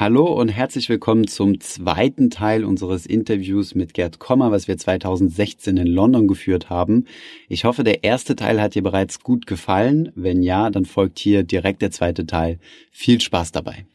Hallo und herzlich willkommen zum zweiten Teil unseres Interviews mit Gerd Kommer, was wir 2016 in London geführt haben. Ich hoffe, der erste Teil hat dir bereits gut gefallen. Wenn ja, dann folgt hier direkt der zweite Teil. Viel Spaß dabei.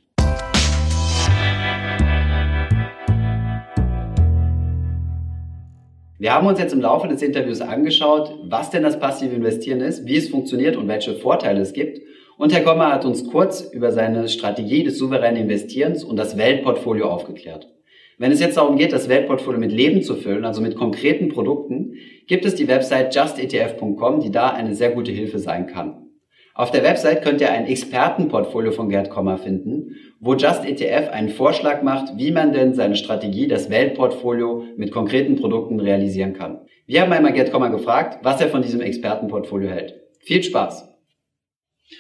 Wir haben uns jetzt im Laufe des Interviews angeschaut, was denn das passive Investieren ist, wie es funktioniert und welche Vorteile es gibt. Und Herr Kommer hat uns kurz über seine Strategie des souveränen Investierens und das Weltportfolio aufgeklärt. Wenn es jetzt darum geht, das Weltportfolio mit Leben zu füllen, also mit konkreten Produkten, gibt es die Website justetf.com, die da eine sehr gute Hilfe sein kann. Auf der Website könnt ihr ein Expertenportfolio von Gerd Kommer finden, wo JustETF einen Vorschlag macht, wie man denn seine Strategie, das Weltportfolio mit konkreten Produkten realisieren kann. Wir haben einmal Gerd Kommer gefragt, was er von diesem Expertenportfolio hält. Viel Spaß!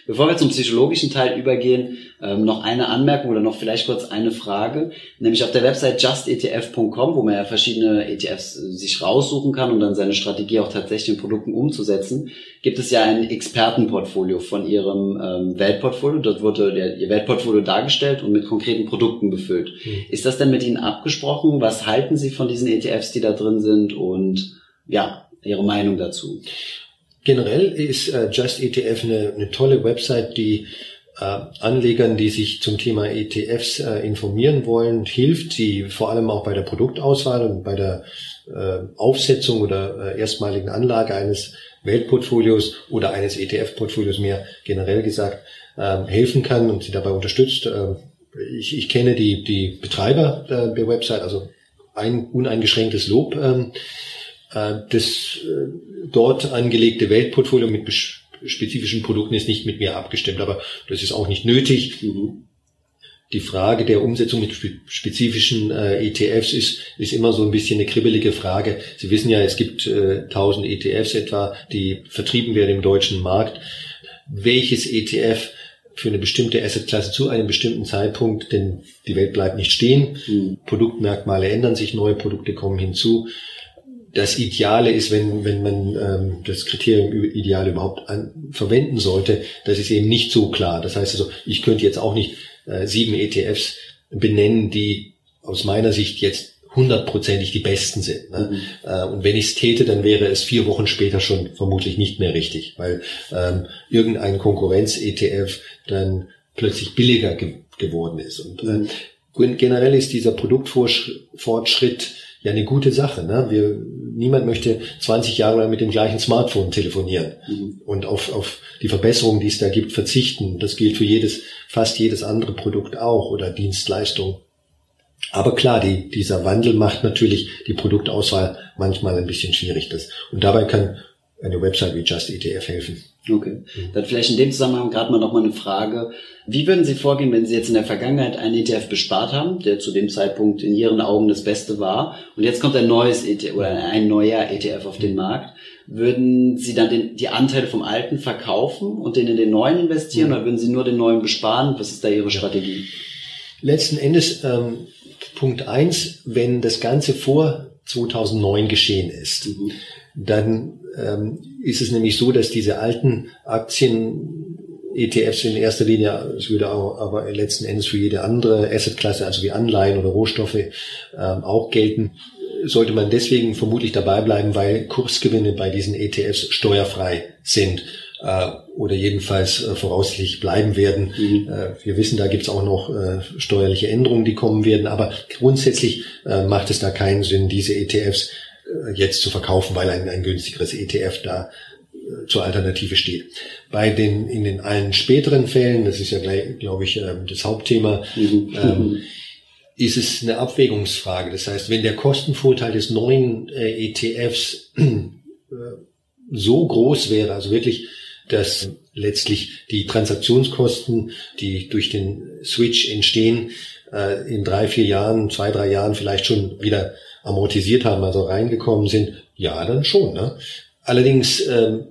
Bevor wir zum psychologischen Teil übergehen, ähm, noch eine Anmerkung oder noch vielleicht kurz eine Frage. Nämlich auf der Website justetf.com, wo man ja verschiedene ETFs äh, sich raussuchen kann, um dann seine Strategie auch tatsächlich in Produkten umzusetzen, gibt es ja ein Expertenportfolio von Ihrem ähm, Weltportfolio. Dort wurde der, Ihr Weltportfolio dargestellt und mit konkreten Produkten befüllt. Mhm. Ist das denn mit Ihnen abgesprochen? Was halten Sie von diesen ETFs, die da drin sind? Und ja, Ihre Meinung dazu? Generell ist äh, Just ETF eine, eine tolle Website, die äh, Anlegern, die sich zum Thema ETFs äh, informieren wollen, hilft, sie vor allem auch bei der Produktauswahl und bei der äh, Aufsetzung oder erstmaligen Anlage eines Weltportfolios oder eines ETF-Portfolios mehr generell gesagt äh, helfen kann und sie dabei unterstützt. Äh, ich, ich kenne die, die Betreiber der Website, also ein uneingeschränktes Lob. Äh, äh, das äh, dort angelegte Weltportfolio mit spezifischen Produkten ist nicht mit mir abgestimmt, aber das ist auch nicht nötig. Mhm. Die Frage der Umsetzung mit spezifischen äh, ETFs ist, ist immer so ein bisschen eine kribbelige Frage. Sie wissen ja, es gibt äh, 1000 ETFs etwa, die vertrieben werden im deutschen Markt. Welches ETF für eine bestimmte Assetklasse zu einem bestimmten Zeitpunkt, denn die Welt bleibt nicht stehen, mhm. Produktmerkmale ändern sich, neue Produkte kommen hinzu das Ideale ist, wenn, wenn man ähm, das Kriterium Ideal überhaupt an, verwenden sollte, das ist eben nicht so klar. Das heißt also, ich könnte jetzt auch nicht äh, sieben ETFs benennen, die aus meiner Sicht jetzt hundertprozentig die besten sind. Ne? Mhm. Äh, und wenn ich es täte, dann wäre es vier Wochen später schon vermutlich nicht mehr richtig, weil ähm, irgendein Konkurrenz-ETF dann plötzlich billiger ge geworden ist. Und äh, mhm. generell ist dieser Produktfortschritt ja eine gute Sache. Ne? Wir, niemand möchte 20 Jahre lang mit dem gleichen Smartphone telefonieren mhm. und auf, auf die Verbesserungen, die es da gibt, verzichten. Das gilt für jedes, fast jedes andere Produkt auch oder Dienstleistung. Aber klar, die, dieser Wandel macht natürlich die Produktauswahl manchmal ein bisschen schwierig. Das, und dabei kann eine Website wie Just ETF helfen. Okay. Dann vielleicht in dem Zusammenhang gerade mal nochmal eine Frage. Wie würden Sie vorgehen, wenn Sie jetzt in der Vergangenheit einen ETF bespart haben, der zu dem Zeitpunkt in Ihren Augen das Beste war, und jetzt kommt ein neues ETF oder ein neuer ETF auf den Markt? Würden Sie dann den, die Anteile vom alten verkaufen und den in den neuen investieren, oder würden Sie nur den neuen besparen? Was ist da Ihre Strategie? Letzten Endes, ähm, Punkt eins, wenn das Ganze vor 2009 geschehen ist, mhm. dann ähm, ist es nämlich so, dass diese alten Aktien ETFs in erster Linie, es würde auch, aber letzten Endes für jede andere Assetklasse, also wie Anleihen oder Rohstoffe, ähm, auch gelten, sollte man deswegen vermutlich dabei bleiben, weil Kursgewinne bei diesen ETFs steuerfrei sind äh, oder jedenfalls äh, voraussichtlich bleiben werden. Mhm. Äh, wir wissen, da gibt es auch noch äh, steuerliche Änderungen, die kommen werden, aber grundsätzlich äh, macht es da keinen Sinn, diese ETFs äh, jetzt zu verkaufen, weil ein, ein günstigeres ETF da äh, zur Alternative steht. Bei den in den allen späteren Fällen, das ist ja gleich, glaube ich, ähm, das Hauptthema, mhm. ähm, ist es eine Abwägungsfrage. Das heißt, wenn der Kostenvorteil des neuen äh, ETFs äh, so groß wäre, also wirklich, dass letztlich die Transaktionskosten, die durch den Switch entstehen, äh, in drei, vier Jahren, zwei, drei Jahren vielleicht schon wieder amortisiert haben, also reingekommen sind, ja, dann schon. Ne? Allerdings ähm,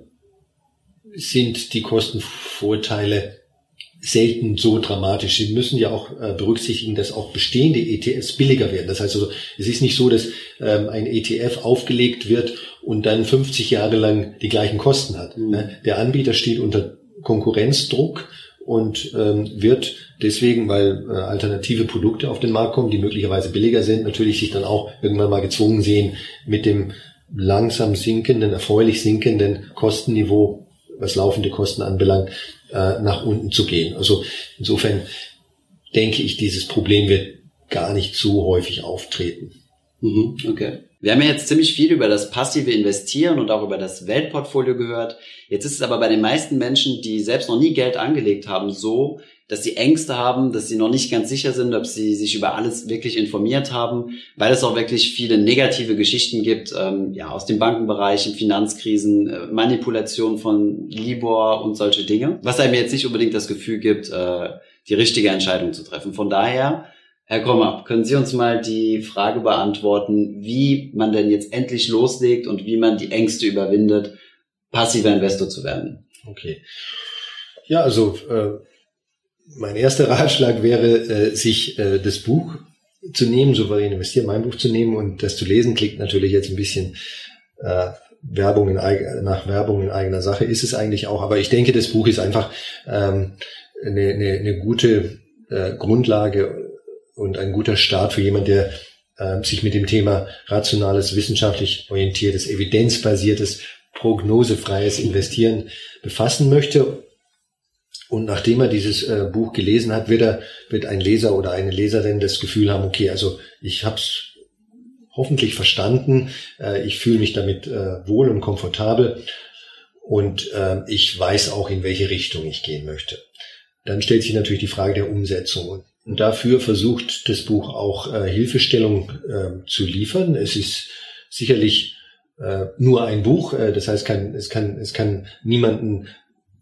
sind die Kostenvorteile selten so dramatisch. Sie müssen ja auch äh, berücksichtigen, dass auch bestehende ETFs billiger werden. Das heißt also, es ist nicht so, dass ähm, ein ETF aufgelegt wird und dann 50 Jahre lang die gleichen Kosten hat. Mhm. Ne? Der Anbieter steht unter Konkurrenzdruck und ähm, wird deswegen, weil äh, alternative Produkte auf den Markt kommen, die möglicherweise billiger sind, natürlich sich dann auch irgendwann mal gezwungen sehen, mit dem langsam sinkenden, erfreulich sinkenden Kostenniveau, was laufende Kosten anbelangt, äh, nach unten zu gehen. Also insofern denke ich, dieses Problem wird gar nicht so häufig auftreten. Mhm, okay. Wir haben ja jetzt ziemlich viel über das passive Investieren und auch über das Weltportfolio gehört. Jetzt ist es aber bei den meisten Menschen, die selbst noch nie Geld angelegt haben, so, dass sie Ängste haben, dass sie noch nicht ganz sicher sind, ob sie sich über alles wirklich informiert haben, weil es auch wirklich viele negative Geschichten gibt, ähm, ja, aus dem Bankenbereich, in Finanzkrisen, äh, Manipulation von Libor und solche Dinge, was einem jetzt nicht unbedingt das Gefühl gibt, äh, die richtige Entscheidung zu treffen. Von daher Herr Krommer, können Sie uns mal die Frage beantworten, wie man denn jetzt endlich loslegt und wie man die Ängste überwindet, passiver Investor zu werden? Okay. Ja, also äh, mein erster Ratschlag wäre, äh, sich äh, das Buch zu nehmen, souverän investieren, mein Buch zu nehmen und das zu lesen. Klingt natürlich jetzt ein bisschen äh, Werbung in, nach Werbung in eigener Sache, ist es eigentlich auch. Aber ich denke, das Buch ist einfach ähm, eine, eine, eine gute äh, Grundlage und ein guter Start für jemand, der äh, sich mit dem Thema rationales, wissenschaftlich orientiertes, evidenzbasiertes, prognosefreies Investieren befassen möchte. Und nachdem er dieses äh, Buch gelesen hat, wird, er, wird ein Leser oder eine Leserin das Gefühl haben, okay, also ich habe es hoffentlich verstanden, äh, ich fühle mich damit äh, wohl und komfortabel und äh, ich weiß auch, in welche Richtung ich gehen möchte. Dann stellt sich natürlich die Frage der Umsetzung. Und dafür versucht das Buch auch äh, Hilfestellung äh, zu liefern. Es ist sicherlich äh, nur ein Buch, äh, das heißt, kann, es, kann, es kann niemanden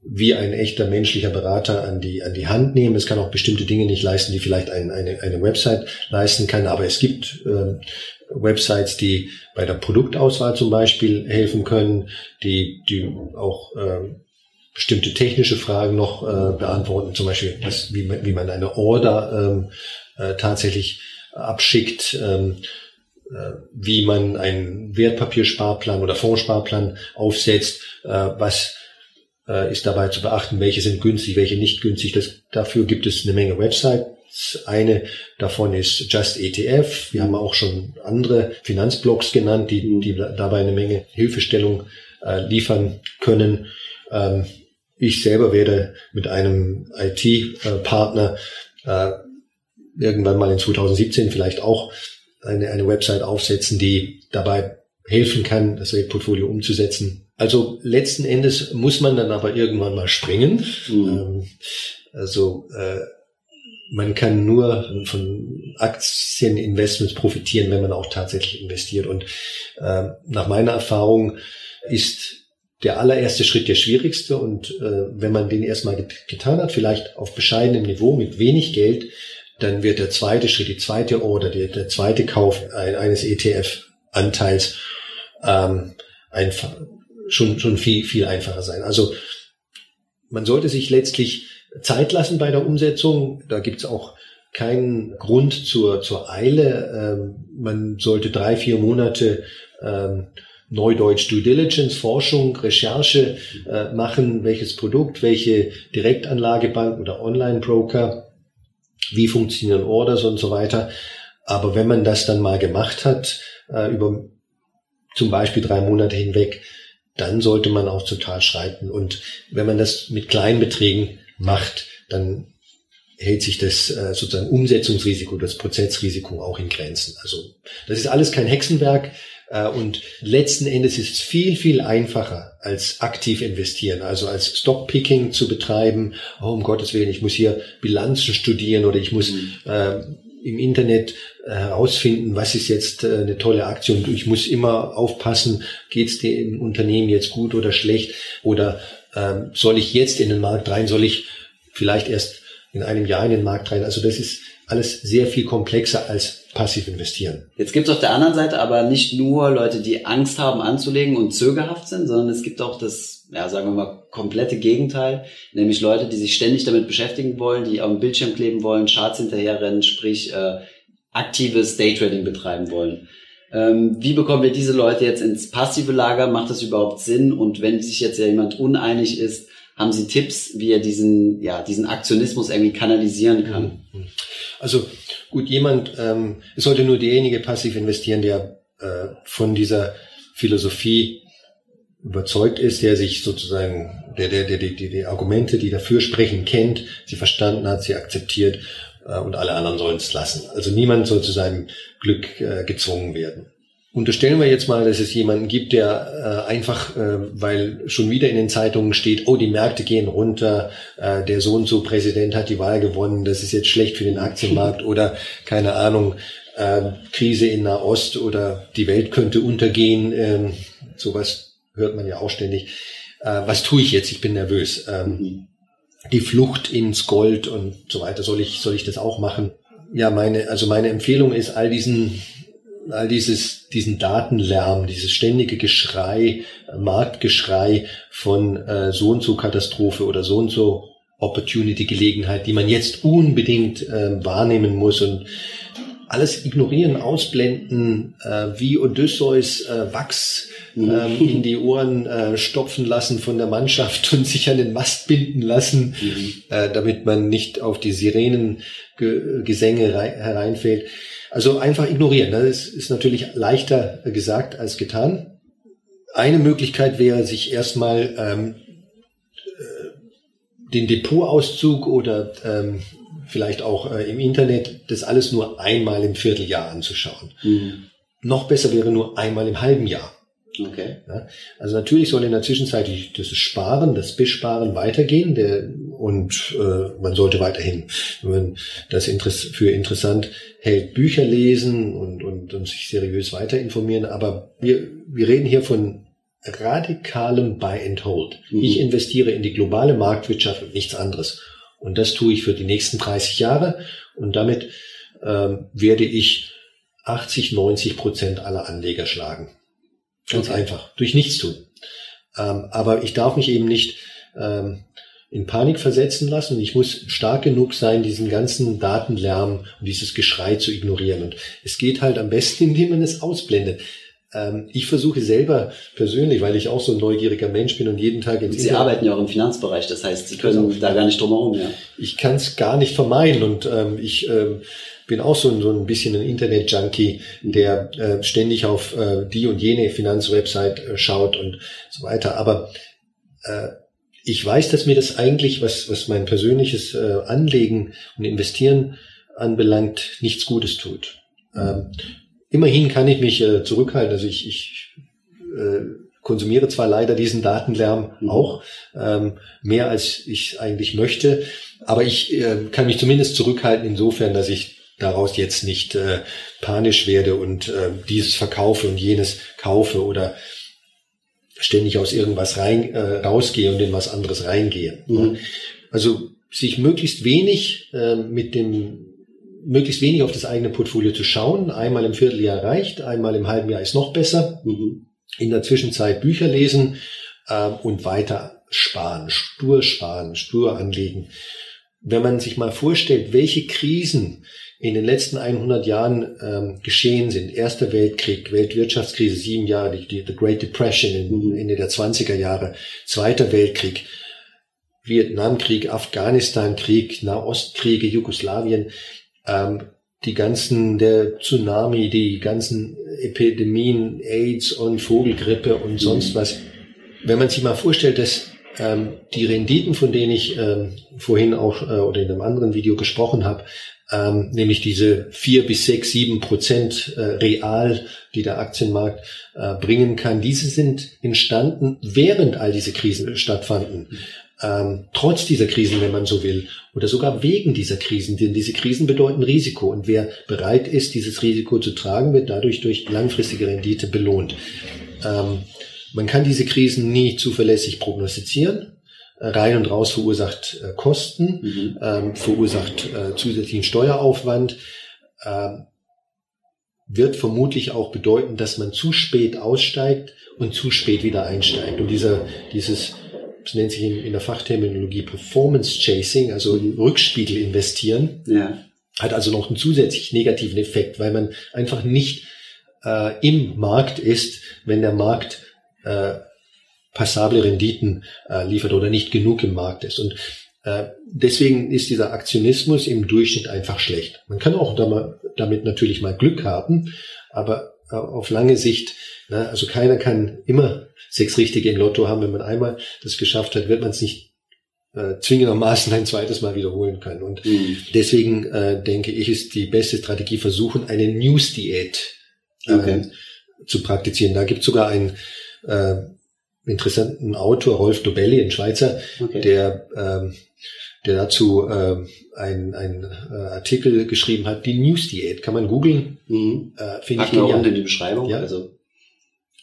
wie ein echter menschlicher Berater an die, an die Hand nehmen. Es kann auch bestimmte Dinge nicht leisten, die vielleicht ein, eine, eine Website leisten kann. Aber es gibt äh, Websites, die bei der Produktauswahl zum Beispiel helfen können, die, die auch äh, bestimmte technische Fragen noch äh, beantworten, zum Beispiel, was, wie, man, wie man eine Order ähm, äh, tatsächlich abschickt, ähm, äh, wie man einen Wertpapiersparplan oder Fondssparplan aufsetzt, äh, was äh, ist dabei zu beachten, welche sind günstig, welche nicht günstig. Das, dafür gibt es eine Menge Websites. Eine davon ist Just ETF. Wir haben auch schon andere Finanzblogs genannt, die, die dabei eine Menge Hilfestellung äh, liefern können. Ähm, ich selber werde mit einem IT-Partner äh, irgendwann mal in 2017 vielleicht auch eine, eine Website aufsetzen, die dabei helfen kann, das Weltportfolio umzusetzen. Also letzten Endes muss man dann aber irgendwann mal springen. Mhm. Ähm, also äh, man kann nur von Aktieninvestments profitieren, wenn man auch tatsächlich investiert. Und äh, nach meiner Erfahrung ist der allererste Schritt der schwierigste und äh, wenn man den erstmal get getan hat, vielleicht auf bescheidenem Niveau mit wenig Geld, dann wird der zweite Schritt, die zweite Order, der, der zweite Kauf ein, eines ETF-Anteils ähm, einfach schon schon viel viel einfacher sein. Also man sollte sich letztlich Zeit lassen bei der Umsetzung. Da gibt's auch keinen Grund zur zur Eile. Ähm, man sollte drei vier Monate ähm, Neudeutsch Due Diligence, Forschung, Recherche äh, machen, welches Produkt, welche Direktanlagebank oder Online-Broker, wie funktionieren Orders und so weiter. Aber wenn man das dann mal gemacht hat, äh, über zum Beispiel drei Monate hinweg, dann sollte man auch total schreiten. Und wenn man das mit kleinen Beträgen macht, dann hält sich das äh, sozusagen Umsetzungsrisiko, das Prozessrisiko auch in Grenzen. Also das ist alles kein Hexenwerk. Äh, und letzten Endes ist es viel, viel einfacher als aktiv investieren, also als Stockpicking zu betreiben. Oh, um Gottes Willen, ich muss hier Bilanzen studieren oder ich muss mhm. äh, im Internet äh, herausfinden, was ist jetzt äh, eine tolle Aktion. Ich muss immer aufpassen, geht es dem Unternehmen jetzt gut oder schlecht oder ähm, soll ich jetzt in den Markt rein, soll ich vielleicht erst in einem Jahr in den Markt rein. Also das ist alles sehr viel komplexer als passiv investieren. Jetzt gibt es auf der anderen Seite aber nicht nur Leute, die Angst haben anzulegen und zögerhaft sind, sondern es gibt auch das, ja, sagen wir mal, komplette Gegenteil, nämlich Leute, die sich ständig damit beschäftigen wollen, die dem Bildschirm kleben wollen, Charts hinterherrennen, sprich äh, aktives Daytrading betreiben wollen. Ähm, wie bekommen wir diese Leute jetzt ins passive Lager? Macht das überhaupt Sinn? Und wenn sich jetzt ja jemand uneinig ist, Haben Sie Tipps, wie er diesen, ja, diesen Aktionismus irgendwie kanalisieren kann? Mhm. Also gut, jemand, ähm, es sollte nur derjenige passiv investieren, der äh, von dieser Philosophie überzeugt ist, der sich sozusagen, der, der, der, die, die Argumente, die dafür sprechen, kennt, sie verstanden hat, sie akzeptiert äh, und alle anderen sollen es lassen. Also niemand soll zu seinem Glück äh, gezwungen werden. Unterstellen wir jetzt mal, dass es jemanden gibt, der äh, einfach, äh, weil schon wieder in den Zeitungen steht, oh, die Märkte gehen runter, äh, der so und so Präsident hat die Wahl gewonnen, das ist jetzt schlecht für den Aktienmarkt oder keine Ahnung, äh, Krise in Nahost oder die Welt könnte untergehen, äh, sowas hört man ja auch ständig. Äh, was tue ich jetzt? Ich bin nervös. Ähm, die Flucht ins Gold und so weiter, soll ich, soll ich das auch machen? Ja, meine, also meine Empfehlung ist, all diesen all dieses, diesen Datenlärm, dieses ständige Geschrei, Marktgeschrei von äh, so und so Katastrophe oder so und so Opportunity Gelegenheit, die man jetzt unbedingt äh, wahrnehmen muss und alles ignorieren, ausblenden, äh, wie Odysseus äh, Wachs mhm. ähm, in die Ohren äh, stopfen lassen von der Mannschaft und sich an den Mast binden lassen, mhm. äh, damit man nicht auf die Sirenengesänge hereinfällt. Also einfach ignorieren. Das ist, ist natürlich leichter gesagt als getan. Eine Möglichkeit wäre, sich erstmal ähm, äh, den Depotauszug oder ähm, vielleicht auch äh, im Internet das alles nur einmal im Vierteljahr anzuschauen. Mhm. Noch besser wäre nur einmal im halben Jahr. Okay. Ja, also natürlich soll in der Zwischenzeit das Sparen, das Besparen weitergehen der, und äh, man sollte weiterhin, wenn man das für interessant hält, Bücher lesen und, und, und sich seriös weiter informieren. Aber wir, wir reden hier von radikalem Buy and Hold. Mhm. Ich investiere in die globale Marktwirtschaft und nichts anderes. Und das tue ich für die nächsten 30 Jahre und damit ähm, werde ich 80, 90 Prozent aller Anleger schlagen. Ganz okay. einfach. Durch nichts tun. Ähm, aber ich darf mich eben nicht ähm, in Panik versetzen lassen. Ich muss stark genug sein, diesen ganzen Datenlärm und dieses Geschrei zu ignorieren. Und es geht halt am besten, indem man es ausblendet. Ähm, ich versuche selber persönlich, weil ich auch so ein neugieriger Mensch bin und jeden Tag ins Sie Internet arbeiten ja auch im Finanzbereich, das heißt, Sie können genau. da gar nicht drum herum. Ja. Ich kann es gar nicht vermeiden und ähm, ich ähm, bin auch so ein, so ein bisschen ein Internet-Junkie, der äh, ständig auf äh, die und jene Finanzwebsite äh, schaut und so weiter. Aber äh, ich weiß, dass mir das eigentlich, was, was mein persönliches äh, Anlegen und Investieren anbelangt, nichts Gutes tut. Ähm, immerhin kann ich mich äh, zurückhalten. Also ich, ich äh, konsumiere zwar leider diesen Datenlärm mhm. auch, ähm, mehr als ich eigentlich möchte, aber ich äh, kann mich zumindest zurückhalten insofern, dass ich daraus jetzt nicht äh, panisch werde und äh, dieses verkaufe und jenes kaufe oder ständig aus irgendwas rein äh, rausgehe und in was anderes reingehe. Mhm. Also sich möglichst wenig äh, mit dem möglichst wenig auf das eigene Portfolio zu schauen. Einmal im Vierteljahr reicht, einmal im halben Jahr ist noch besser. Mhm. In der Zwischenzeit Bücher lesen äh, und weiter sparen, stur sparen, stur anlegen. Wenn man sich mal vorstellt, welche Krisen in den letzten 100 Jahren ähm, geschehen sind. Erster Weltkrieg, Weltwirtschaftskrise, sieben Jahre, die, die The Great Depression in, mhm. Ende der 20er Jahre, Zweiter Weltkrieg, Vietnamkrieg, Afghanistan-Krieg, Nahostkriege, Jugoslawien, ähm, die ganzen, der Tsunami, die ganzen Epidemien, AIDS und Vogelgrippe und sonst mhm. was. Wenn man sich mal vorstellt, dass ähm, die Renditen, von denen ich ähm, vorhin auch äh, oder in einem anderen Video gesprochen habe, ähm, nämlich diese vier bis sechs, sieben Prozent äh, real, die der Aktienmarkt äh, bringen kann, diese sind entstanden, während all diese Krisen stattfanden. Ähm, trotz dieser Krisen, wenn man so will, oder sogar wegen dieser Krisen, denn diese Krisen bedeuten Risiko und wer bereit ist, dieses Risiko zu tragen, wird dadurch durch langfristige Rendite belohnt. Ähm, man kann diese Krisen nie zuverlässig prognostizieren, rein und raus verursacht äh, Kosten, mhm. ähm, verursacht äh, zusätzlichen Steueraufwand, äh, wird vermutlich auch bedeuten, dass man zu spät aussteigt und zu spät wieder einsteigt. Und dieser, dieses, das nennt sich in, in der Fachterminologie Performance Chasing, also Rückspiegel investieren, ja. hat also noch einen zusätzlich negativen Effekt, weil man einfach nicht äh, im Markt ist, wenn der Markt äh, passable Renditen äh, liefert oder nicht genug im Markt ist. Und äh, deswegen ist dieser Aktionismus im Durchschnitt einfach schlecht. Man kann auch damit natürlich mal Glück haben, aber äh, auf lange Sicht, na, also keiner kann immer sechs Richtige im Lotto haben. Wenn man einmal das geschafft hat, wird man es nicht äh, zwingendermaßen ein zweites Mal wiederholen können. Und mhm. deswegen äh, denke ich, ist die beste Strategie versuchen, eine News-Diät äh, okay. zu praktizieren. Da gibt es sogar einen äh, interessanten Autor, Rolf Dobelli, ein Schweizer, okay. der ähm, der dazu äh, ein, ein äh, Artikel geschrieben hat, die News Diät. Kann man googeln. Mhm. Äh, Finde ich genial. in die Beschreibung. Ja. Also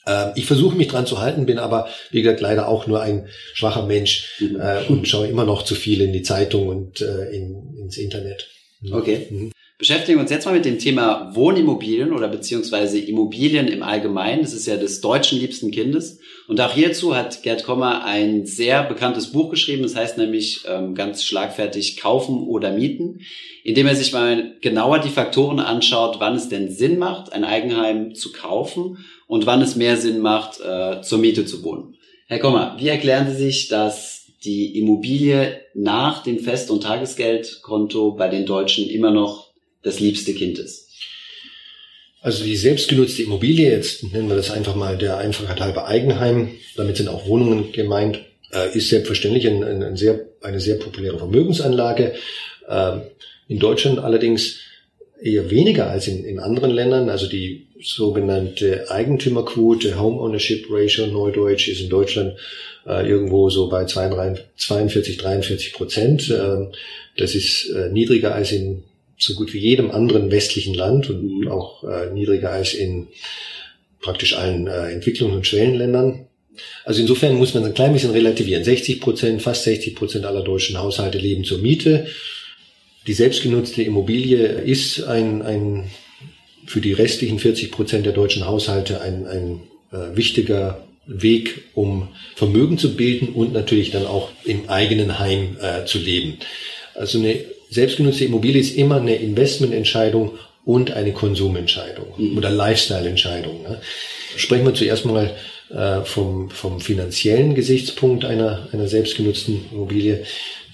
äh, ich versuche mich dran zu halten, bin aber, wie gesagt, leider auch nur ein schwacher Mensch mhm. äh, und schaue immer noch zu viel in die Zeitung und äh, in, ins Internet. Okay. Beschäftigen uns jetzt mal mit dem Thema Wohnimmobilien oder beziehungsweise Immobilien im Allgemeinen. Das ist ja des deutschen liebsten Kindes. Und auch hierzu hat Gerd Kommer ein sehr bekanntes Buch geschrieben. Das heißt nämlich ähm, ganz schlagfertig Kaufen oder Mieten, indem er sich mal genauer die Faktoren anschaut, wann es denn Sinn macht, ein Eigenheim zu kaufen und wann es mehr Sinn macht, äh, zur Miete zu wohnen. Herr Kommer, wie erklären Sie sich, dass die Immobilie nach dem Fest- und Tagesgeldkonto bei den Deutschen immer noch das liebste Kind ist? Also die selbstgenutzte Immobilie, jetzt nennen wir das einfach mal der Einfachheit halber Eigenheim, damit sind auch Wohnungen gemeint, äh, ist selbstverständlich ein, ein, ein sehr, eine sehr populäre Vermögensanlage. Ähm, in Deutschland allerdings eher weniger als in, in anderen Ländern. Also die sogenannte Eigentümerquote, Home Ownership Ratio, Neudeutsch, ist in Deutschland äh, irgendwo so bei 42, 43 Prozent. Ähm, das ist äh, niedriger als in so gut wie jedem anderen westlichen Land und auch äh, niedriger als in praktisch allen äh, Entwicklungs- und Schwellenländern. Also insofern muss man ein klein bisschen relativieren. 60 Prozent, fast 60 Prozent aller deutschen Haushalte leben zur Miete. Die selbstgenutzte Immobilie ist ein, ein für die restlichen 40 Prozent der deutschen Haushalte ein, ein äh, wichtiger Weg, um Vermögen zu bilden und natürlich dann auch im eigenen Heim äh, zu leben. Also eine selbstgenutzte Immobilie ist immer eine Investmententscheidung und eine Konsumentscheidung mhm. oder Lifestyle-Entscheidung. Ne? Sprechen wir zuerst mal äh, vom, vom finanziellen Gesichtspunkt einer, einer selbstgenutzten Immobilie.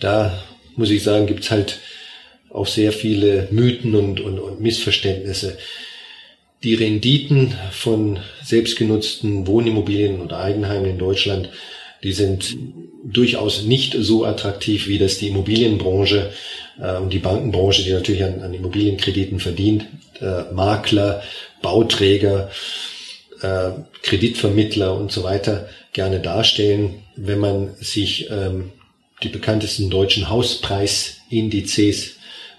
Da muss ich sagen, gibt's halt auch sehr viele Mythen und, und, und Missverständnisse. Die Renditen von selbstgenutzten Wohnimmobilien oder Eigenheimen in Deutschland die sind durchaus nicht so attraktiv, wie das die Immobilienbranche äh, und die Bankenbranche, die natürlich an, an Immobilienkrediten verdient, äh, Makler, Bauträger, äh, Kreditvermittler und so weiter gerne darstellen. Wenn man sich ähm, die bekanntesten deutschen Hauspreisindizes,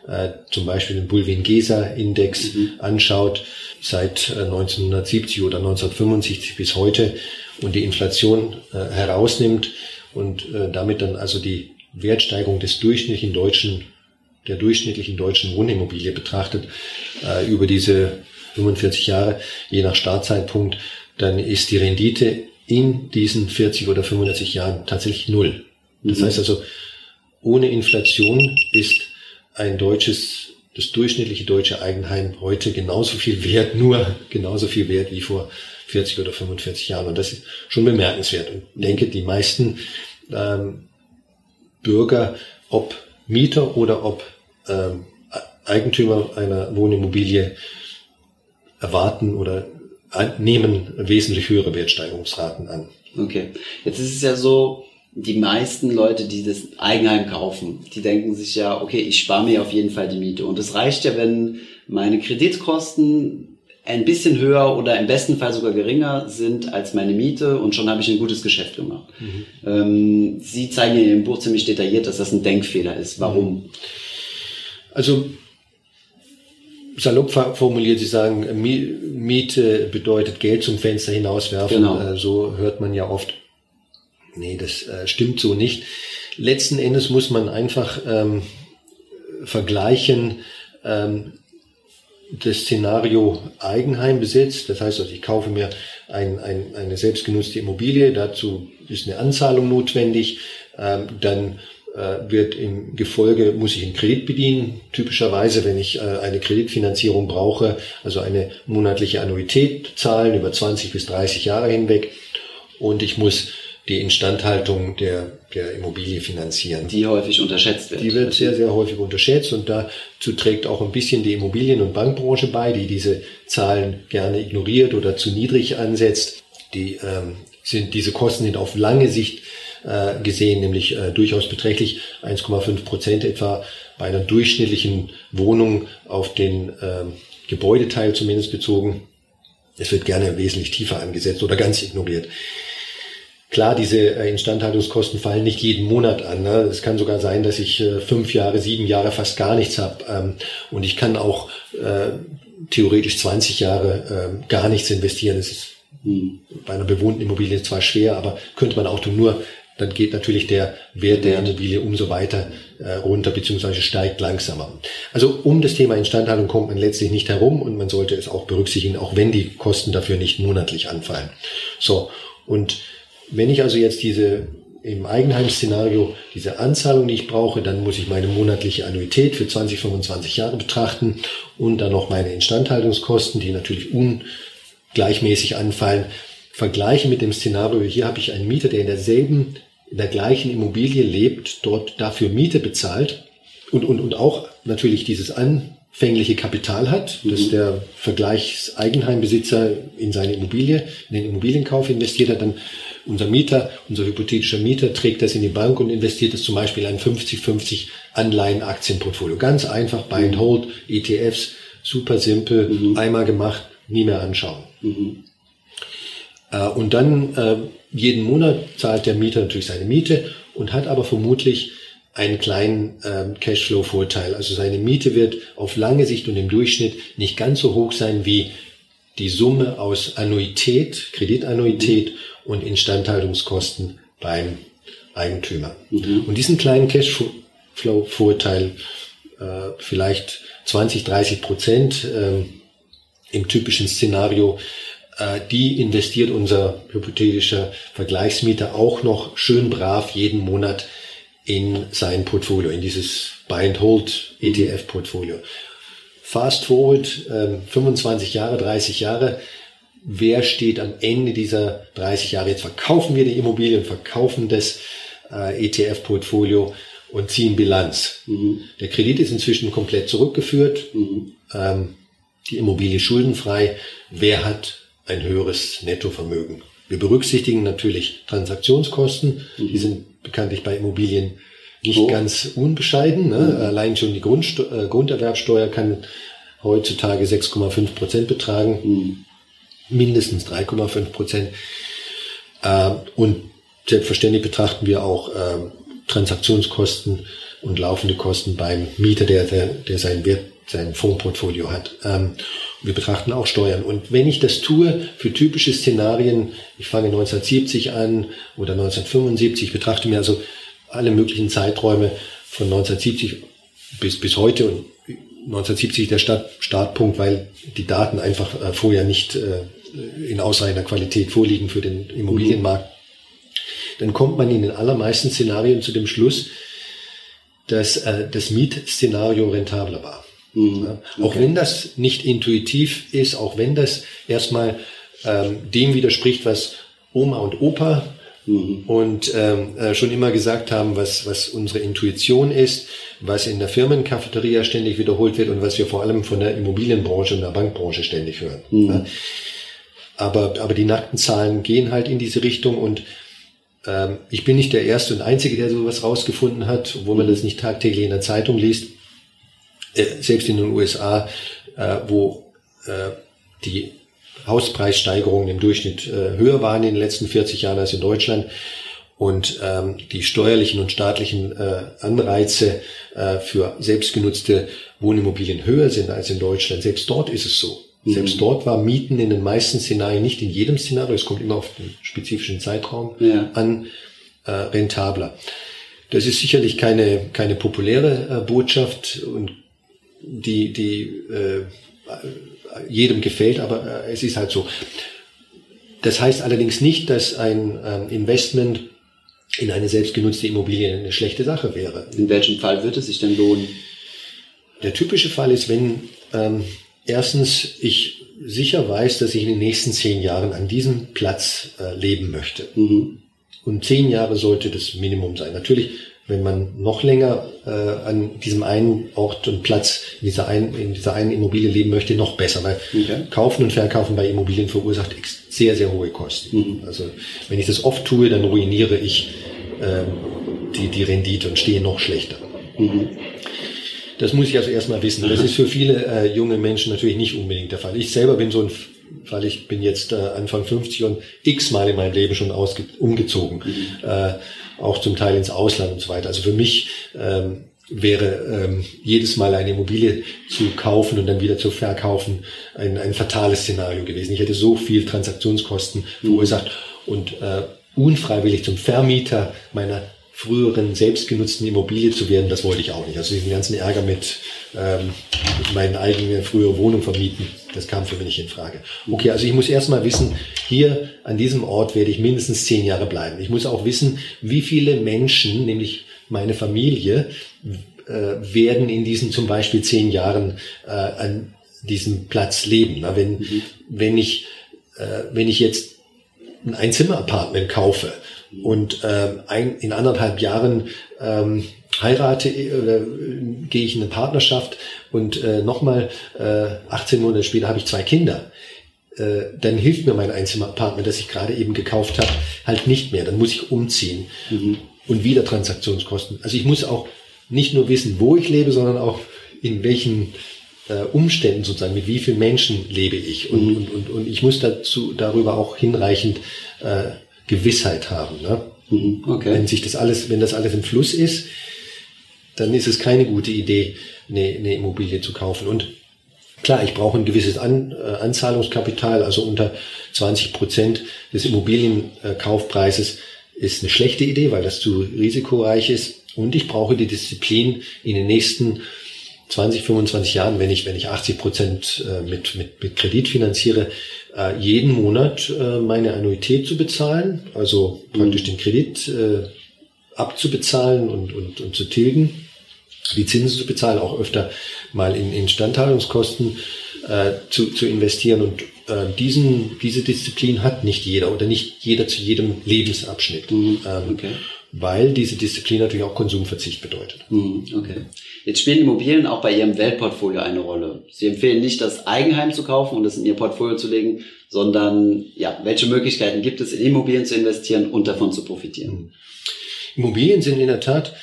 äh, zum Beispiel den Bulwin-Gesa-Index mhm. anschaut, seit 1970 äh, oder 1975 bis heute, und die Inflation äh, herausnimmt und äh, damit dann also die Wertsteigerung des durchschnittlichen deutschen, der durchschnittlichen deutschen Wohnimmobilie betrachtet, äh, über diese 45 Jahre, je nach Startzeitpunkt, dann ist die Rendite in diesen 40 oder 45 Jahren tatsächlich null. Das mhm. heißt also, ohne Inflation ist ein deutsches, das durchschnittliche deutsche Eigenheim heute genauso viel wert, nur genauso viel wert wie vor 40 oder 45 Jahren. Und das ist schon bemerkenswert. Und ich denke, die meisten ähm, Bürger, ob Mieter oder ob ähm, Eigentümer einer Wohnimmobilie, erwarten oder nehmen wesentlich höhere Wertsteigerungsraten an. Okay. Jetzt ist es ja so, die meisten Leute, die das Eigenheim kaufen, die denken sich ja, okay, ich spare mir auf jeden Fall die Miete. Und es reicht ja, wenn meine Kreditkosten ein bisschen höher oder im besten Fall sogar geringer sind als meine Miete und schon habe ich ein gutes Geschäft gemacht. Mhm. Ähm, Sie zeigen in Ihrem Buch ziemlich detailliert, dass das ein Denkfehler ist. Warum? Also salopp formuliert, Sie sagen, Miete bedeutet Geld zum Fenster hinauswerfen. Genau. Äh, so hört man ja oft. Nee, das äh, stimmt so nicht. Letzten Endes muss man einfach ähm, vergleichen, ähm, das Szenario Eigenheim besitzt. Das heißt also, ich kaufe mir ein, ein, eine selbstgenutzte Immobilie, dazu ist eine Anzahlung notwendig, ähm, dann wird im Gefolge, muss ich einen Kredit bedienen, typischerweise, wenn ich äh, eine Kreditfinanzierung brauche, also eine monatliche Annuität zahlen über 20 bis 30 Jahre hinweg und ich muss die Instandhaltung der, der Immobilie finanzieren. Die häufig unterschätzt wird. Die wird sehr, sehr häufig unterschätzt und dazu trägt auch ein bisschen die Immobilien- und Bankbranche bei, die diese Zahlen gerne ignoriert oder zu niedrig ansetzt. Die ähm, sind, diese Kosten sind auf lange Sicht äh, gesehen, nämlich äh, durchaus beträchtlich 1,5 Prozent etwa bei einer durchschnittlichen Wohnung auf den äh, Gebäudeteil zumindest bezogen. Es wird gerne wesentlich tiefer angesetzt oder ganz ignoriert. Klar, diese äh, Instandhaltungskosten fallen nicht jeden Monat an. Ne? Es kann sogar sein, dass ich äh, fünf Jahre, sieben Jahre fast gar nichts habe. Ähm, und ich kann auch äh, theoretisch 20 Jahre äh, gar nichts investieren. Das ist hm. bei einer bewohnten Immobilie zwar schwer, aber könnte man auch tun. Nur dann geht natürlich der Wert der Immobilie umso weiter äh, runter beziehungsweise steigt langsamer. Also um das Thema Instandhaltung kommt man letztlich nicht herum und man sollte es auch berücksichtigen, auch wenn die Kosten dafür nicht monatlich anfallen. So, und wenn ich also jetzt diese im Eigenheimszenario diese Anzahlung, die ich brauche, dann muss ich meine monatliche Annuität für 20, 25 Jahre betrachten und dann noch meine Instandhaltungskosten, die natürlich ungleichmäßig anfallen, vergleichen mit dem Szenario, hier habe ich einen Mieter, der in derselben in der gleichen Immobilie lebt, dort dafür Miete bezahlt und, und, und auch natürlich dieses anfängliche Kapital hat, mhm. dass der Vergleichseigenheimbesitzer in seine Immobilie, in den Immobilienkauf investiert hat, dann unser Mieter, unser hypothetischer Mieter trägt das in die Bank und investiert es zum Beispiel in ein 50-50 Anleihen-Aktienportfolio. Ganz einfach, Buy and Hold, ETFs, super simpel, mhm. einmal gemacht, nie mehr anschauen. Mhm. Äh, und dann äh, jeden Monat zahlt der Mieter natürlich seine Miete und hat aber vermutlich einen kleinen ähm, Cashflow-Vorteil. Also seine Miete wird auf lange Sicht und im Durchschnitt nicht ganz so hoch sein wie die Summe aus Annuität, Kreditannuität und Instandhaltungskosten beim Eigentümer. Mhm. Und diesen kleinen Cashflow-Vorteil, äh, vielleicht 20, 30 Prozent äh, im typischen Szenario, die investiert unser hypothetischer Vergleichsmieter auch noch schön brav jeden Monat in sein Portfolio, in dieses Buy-and-Hold-ETF-Portfolio. Fast forward, 25 ähm, Jahre, 30 Jahre, wer steht am Ende dieser 30 Jahre? Jetzt verkaufen wir die Immobilie und verkaufen das äh, ETF-Portfolio und ziehen Bilanz. Mhm. Der Kredit ist inzwischen komplett zurückgeführt, mhm. ähm, die Immobilie schuldenfrei. Wer hat ein höheres Nettovermögen. Wir berücksichtigen natürlich Transaktionskosten. Mhm. Die sind bekanntlich bei Immobilien nicht oh. ganz unbescheiden. Ne? Mhm. Allein schon die Grundsto äh, Grunderwerbsteuer kann heutzutage 6,5 Prozent betragen, mhm. mindestens 3,5 Prozent. Äh, und selbstverständlich betrachten wir auch äh, Transaktionskosten und laufende Kosten beim Mieter, der, der, der seinen Wert sein Fondsportfolio hat. Ähm, wir betrachten auch Steuern. Und wenn ich das tue für typische Szenarien, ich fange 1970 an oder 1975, betrachte mir also alle möglichen Zeiträume von 1970 bis, bis heute und 1970 der Start, Startpunkt, weil die Daten einfach äh, vorher nicht äh, in ausreichender Qualität vorliegen für den Immobilienmarkt. Dann kommt man in den allermeisten Szenarien zu dem Schluss, dass äh, das Mietszenario rentabler war. Mhm. Auch wenn das nicht intuitiv ist, auch wenn das erstmal ähm, dem widerspricht, was Oma und Opa mhm. und ähm, äh, schon immer gesagt haben, was, was unsere Intuition ist, was in der Firmencafeteria ständig wiederholt wird und was wir vor allem von der Immobilienbranche und der Bankbranche ständig hören. Mhm. Ja. Aber, aber die nackten Zahlen gehen halt in diese Richtung und ähm, ich bin nicht der Erste und Einzige, der sowas rausgefunden hat, obwohl man das nicht tagtäglich in der Zeitung liest. Äh, selbst in den USA, äh, wo äh, die Hauspreissteigerungen im Durchschnitt äh, höher waren in den letzten 40 Jahren als in Deutschland und ähm, die steuerlichen und staatlichen äh, Anreize äh, für selbstgenutzte Wohnimmobilien höher sind als in Deutschland. Selbst dort ist es so. Mhm. Selbst dort war Mieten in den meisten Szenarien, nicht in jedem Szenario, es kommt immer auf den spezifischen Zeitraum ja. an, äh, rentabler. Das ist sicherlich keine, keine populäre äh, Botschaft und die, die äh, jedem gefällt, aber äh, es ist halt so. Das heißt allerdings nicht, dass ein ähm, Investment in eine selbstgenutzte Immobilie eine schlechte Sache wäre. In welchem Fall wird es sich denn lohnen? Der typische Fall ist, wenn ähm, erstens ich sicher weiß, dass ich in den nächsten zehn Jahren an diesem Platz äh, leben möchte. Mhm. und zehn Jahre sollte das Minimum sein. Natürlich, wenn man noch länger äh, an diesem einen Ort und Platz in dieser, einen, in dieser einen Immobilie leben möchte, noch besser, weil okay. Kaufen und Verkaufen bei Immobilien verursacht sehr, sehr hohe Kosten. Mhm. Also wenn ich das oft tue, dann ruiniere ich äh, die, die Rendite und stehe noch schlechter. Mhm. Das muss ich also erstmal wissen. Das ist für viele äh, junge Menschen natürlich nicht unbedingt der Fall. Ich selber bin so ein weil ich bin jetzt äh, Anfang 50 und x-mal in meinem Leben schon ausge umgezogen, mhm. äh, auch zum Teil ins Ausland und so weiter. Also für mich ähm, wäre ähm, jedes Mal eine Immobilie zu kaufen und dann wieder zu verkaufen ein, ein fatales Szenario gewesen. Ich hätte so viel Transaktionskosten mhm. verursacht und äh, unfreiwillig zum Vermieter meiner früheren selbstgenutzten Immobilie zu werden, das wollte ich auch nicht. Also diesen ganzen Ärger mit ähm, meinen eigenen frühere Wohnung vermieten, das kam für mich nicht in Frage. Okay, also ich muss erstmal wissen, hier an diesem Ort werde ich mindestens zehn Jahre bleiben. Ich muss auch wissen, wie viele Menschen, nämlich meine Familie, äh, werden in diesen zum Beispiel zehn Jahren äh, an diesem Platz leben. Na, wenn, mhm. wenn ich, äh, wenn ich jetzt ein Einzimmer-Apartment kaufe, und ähm, ein, in anderthalb Jahren ähm, heirate oder äh, gehe ich in eine Partnerschaft und äh, nochmal äh, 18 Monate später habe ich zwei Kinder. Äh, dann hilft mir mein Einzimmer-Apartment, das ich gerade eben gekauft habe, halt nicht mehr. Dann muss ich umziehen mhm. und wieder Transaktionskosten. Also ich muss auch nicht nur wissen, wo ich lebe, sondern auch in welchen äh, Umständen sozusagen, mit wie vielen Menschen lebe ich. Und, mhm. und, und, und ich muss dazu darüber auch hinreichend äh, Gewissheit haben. Ne? Mhm, okay. Wenn sich das alles, wenn das alles im Fluss ist, dann ist es keine gute Idee, eine, eine Immobilie zu kaufen. Und klar, ich brauche ein gewisses An, äh, Anzahlungskapital, also unter 20 Prozent des Immobilienkaufpreises ist eine schlechte Idee, weil das zu risikoreich ist. Und ich brauche die Disziplin in den nächsten 20, 25 Jahren, wenn ich, wenn ich 80 Prozent äh, mit, mit, mit Kredit finanziere, äh, jeden Monat äh, meine Annuität zu bezahlen, also praktisch den Kredit äh, abzubezahlen und, und, und zu tilgen, die Zinsen zu bezahlen, auch öfter mal in Instandhaltungskosten äh, zu, zu investieren. Und äh, diesen, diese Disziplin hat nicht jeder oder nicht jeder zu jedem Lebensabschnitt. Mhm. Ähm, okay weil diese Disziplin natürlich auch Konsumverzicht bedeutet. Mhm, okay. Jetzt spielen Immobilien auch bei Ihrem Weltportfolio eine Rolle. Sie empfehlen nicht, das Eigenheim zu kaufen und es in Ihr Portfolio zu legen, sondern ja, welche Möglichkeiten gibt es, in Immobilien zu investieren und davon zu profitieren? Mhm. Immobilien sind in der Tat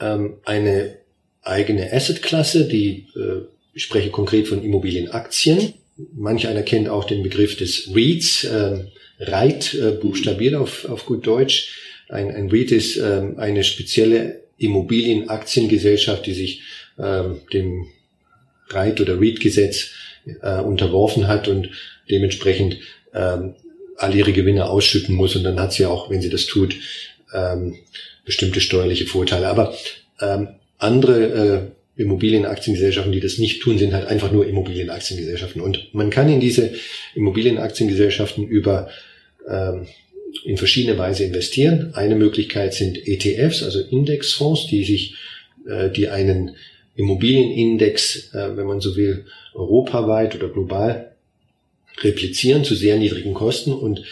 ähm, eine eigene Assetklasse, die äh, ich spreche konkret von Immobilienaktien. Manch einer kennt auch den Begriff des REITs, äh, REIT, äh, buchstabiert auf, auf gut Deutsch. Ein, ein REIT ist ähm, eine spezielle Immobilienaktiengesellschaft, die sich ähm, dem REIT oder REIT-Gesetz äh, unterworfen hat und dementsprechend ähm, all ihre Gewinne ausschütten muss. Und dann hat sie auch, wenn sie das tut, ähm, bestimmte steuerliche Vorteile. Aber ähm, andere äh, Immobilienaktiengesellschaften, die das nicht tun, sind halt einfach nur Immobilienaktiengesellschaften. Und man kann in diese Immobilienaktiengesellschaften über ähm, in verschiedene Weise investieren. Eine Möglichkeit sind ETFs, also Indexfonds, die sich, äh, die einen Immobilienindex, äh, wenn man so will, europaweit oder global replizieren zu sehr niedrigen Kosten. Und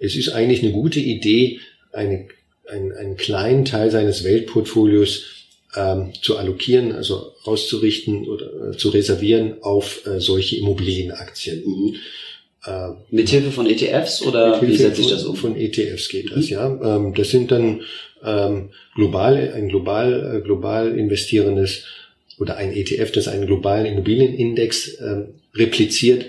es ist eigentlich eine gute Idee, eine, einen, einen kleinen Teil seines Weltportfolios ähm, zu allokieren, also auszurichten oder äh, zu reservieren auf äh, solche Immobilienaktien. Mhm. Äh, mit Hilfe von ETFs oder wie setzt sich das um? Von ETFs geht das, mhm. ja. Ähm, das sind dann ähm, global, ein global, äh, global investierendes oder ein ETF, das einen globalen Immobilienindex ähm, repliziert.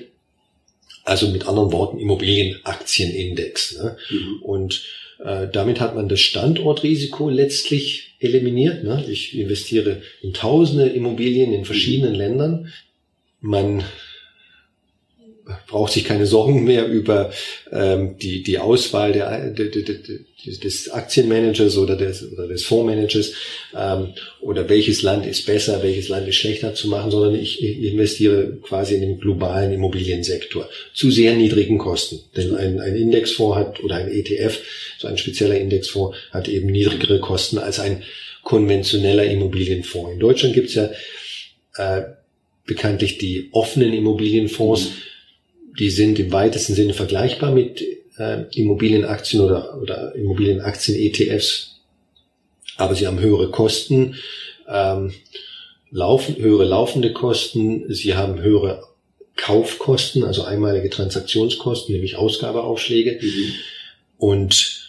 Also mit anderen Worten Immobilienaktienindex. Ne? Mhm. Und äh, damit hat man das Standortrisiko letztlich eliminiert. Ne? Ich investiere in tausende Immobilien in verschiedenen mhm. Ländern. Man braucht sich keine Sorgen mehr über ähm, die, die Auswahl der, der, der, der, des Aktienmanagers oder des, oder des Fondsmanagers ähm, oder welches Land ist besser, welches Land ist schlechter zu machen, sondern ich, ich investiere quasi in den globalen Immobiliensektor zu sehr niedrigen Kosten. Denn ein, ein Indexfonds hat oder ein ETF, so ein spezieller Indexfonds, hat eben niedrigere Kosten als ein konventioneller Immobilienfonds. In Deutschland gibt's ja äh, bekanntlich die offenen Immobilienfonds. Mhm die sind im weitesten Sinne vergleichbar mit äh, Immobilienaktien oder, oder Immobilienaktien-ETFs, aber sie haben höhere Kosten, ähm, laufen, höhere laufende Kosten, sie haben höhere Kaufkosten, also einmalige Transaktionskosten, nämlich Ausgabeaufschläge. Mhm. Und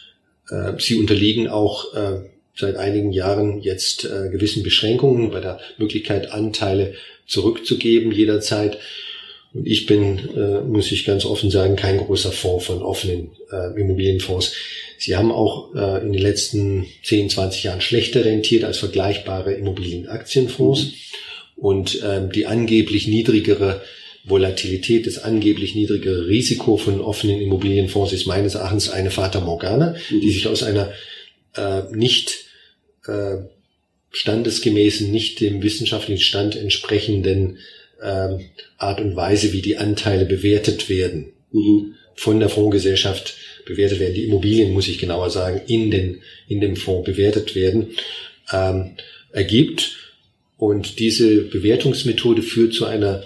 äh, sie unterliegen auch äh, seit einigen Jahren jetzt äh, gewissen Beschränkungen bei der Möglichkeit, Anteile zurückzugeben jederzeit. Und ich bin, äh, muss ich ganz offen sagen, kein großer Fonds von offenen äh, Immobilienfonds. Sie haben auch äh, in den letzten 10, 20 Jahren schlechter rentiert als vergleichbare Immobilienaktienfonds. Mhm. Und ähm, die angeblich niedrigere Volatilität, das angeblich niedrigere Risiko von offenen Immobilienfonds ist meines Erachtens eine Fata Morgana, mhm. die sich aus einer äh, nicht äh, standesgemäßen, nicht dem wissenschaftlichen Stand entsprechenden ähm, Art und Weise, wie die Anteile bewertet werden, mhm. von der Fondsgesellschaft bewertet werden. Die Immobilien, muss ich genauer sagen, in, den, in dem Fonds bewertet werden, ähm, ergibt. Und diese Bewertungsmethode führt zu einer